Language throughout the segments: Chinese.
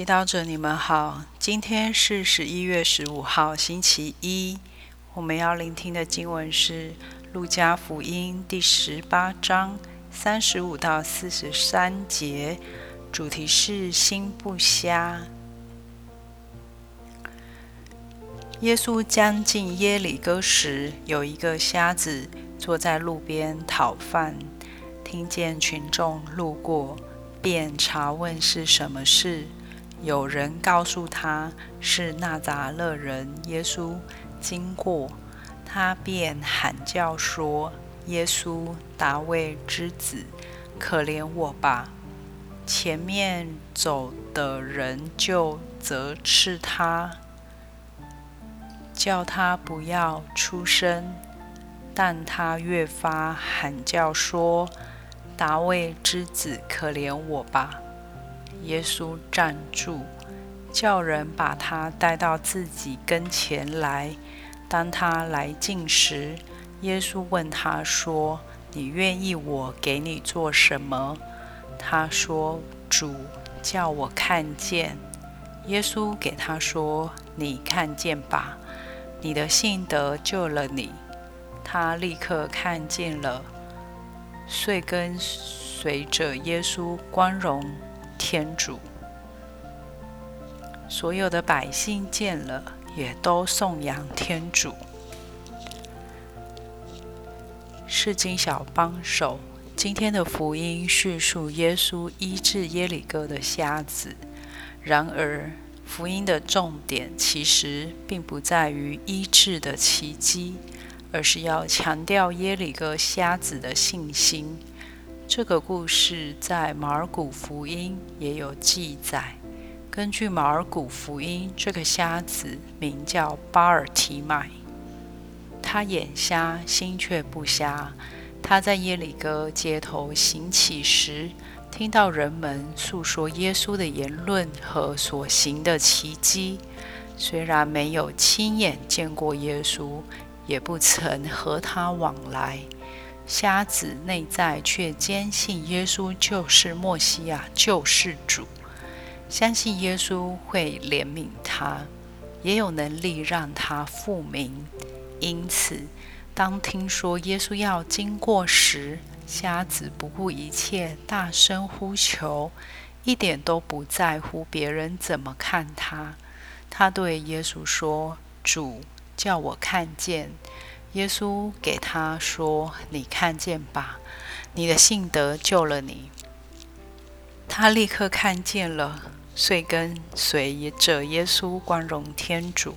祈祷者，你们好。今天是十一月十五号，星期一。我们要聆听的经文是《路加福音》第十八章三十五到四十三节，主题是“心不瞎”。耶稣将近耶里哥时，有一个瞎子坐在路边讨饭，听见群众路过，便查问是什么事。有人告诉他是那扎勒人耶稣经过，他便喊叫说：“耶稣，大卫之子，可怜我吧！”前面走的人就责斥他，叫他不要出声，但他越发喊叫说：“大卫之子，可怜我吧！”耶稣站住，叫人把他带到自己跟前来。当他来近时，耶稣问他说：“你愿意我给你做什么？”他说：“主，叫我看见。”耶稣给他说：“你看见吧，你的信得救了你。”他立刻看见了，遂跟随着耶稣光荣。天主，所有的百姓见了，也都颂扬天主。是经小帮手，今天的福音叙述耶稣医治耶里哥的瞎子。然而，福音的重点其实并不在于医治的奇迹，而是要强调耶里哥瞎子的信心。这个故事在马尔谷福音也有记载。根据马尔谷福音，这个瞎子名叫巴尔提麦，他眼瞎，心却不瞎。他在耶里哥街头行乞时，听到人们诉说耶稣的言论和所行的奇迹。虽然没有亲眼见过耶稣，也不曾和他往来。瞎子内在却坚信耶稣就是墨西亚救世主，相信耶稣会怜悯他，也有能力让他复明。因此，当听说耶稣要经过时，瞎子不顾一切，大声呼求，一点都不在乎别人怎么看他。他对耶稣说：“主，叫我看见。”耶稣给他说：“你看见吧，你的信德救了你。”他立刻看见了，遂跟随着耶稣光荣天主。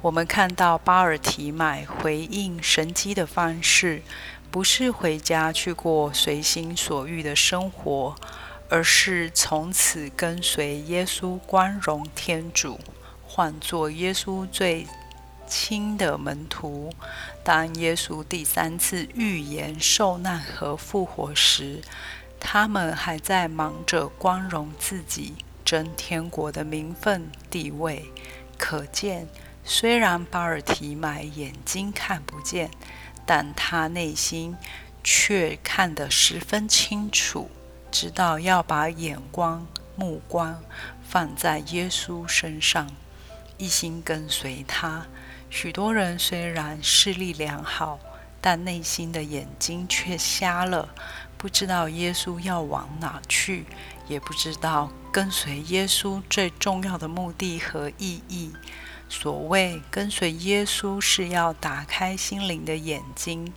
我们看到巴尔提买回应神迹的方式，不是回家去过随心所欲的生活，而是从此跟随耶稣光荣天主，换作耶稣最。亲的门徒，当耶稣第三次预言受难和复活时，他们还在忙着光荣自己、争天国的名分地位。可见，虽然巴尔提买眼睛看不见，但他内心却看得十分清楚，知道要把眼光、目光放在耶稣身上，一心跟随他。许多人虽然视力良好，但内心的眼睛却瞎了，不知道耶稣要往哪去，也不知道跟随耶稣最重要的目的和意义。所谓跟随耶稣，是要打开心灵的眼睛，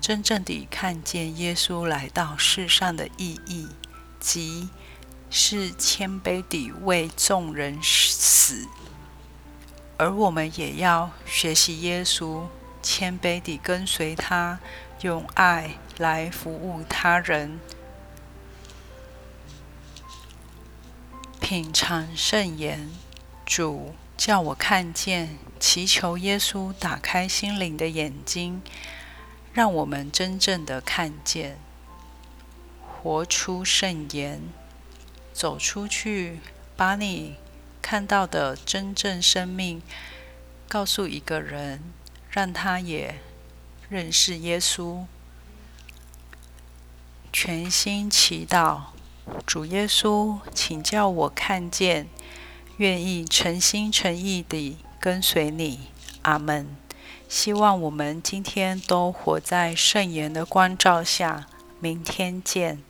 真正地看见耶稣来到世上的意义，即是谦卑地为众人死。而我们也要学习耶稣，谦卑地跟随他，用爱来服务他人，品尝圣言。主叫我看见，祈求耶稣打开心灵的眼睛，让我们真正的看见，活出圣言，走出去，把你。看到的真正生命，告诉一个人，让他也认识耶稣。全心祈祷，主耶稣，请叫我看见愿意诚心诚意地跟随你。阿门。希望我们今天都活在圣言的光照下。明天见。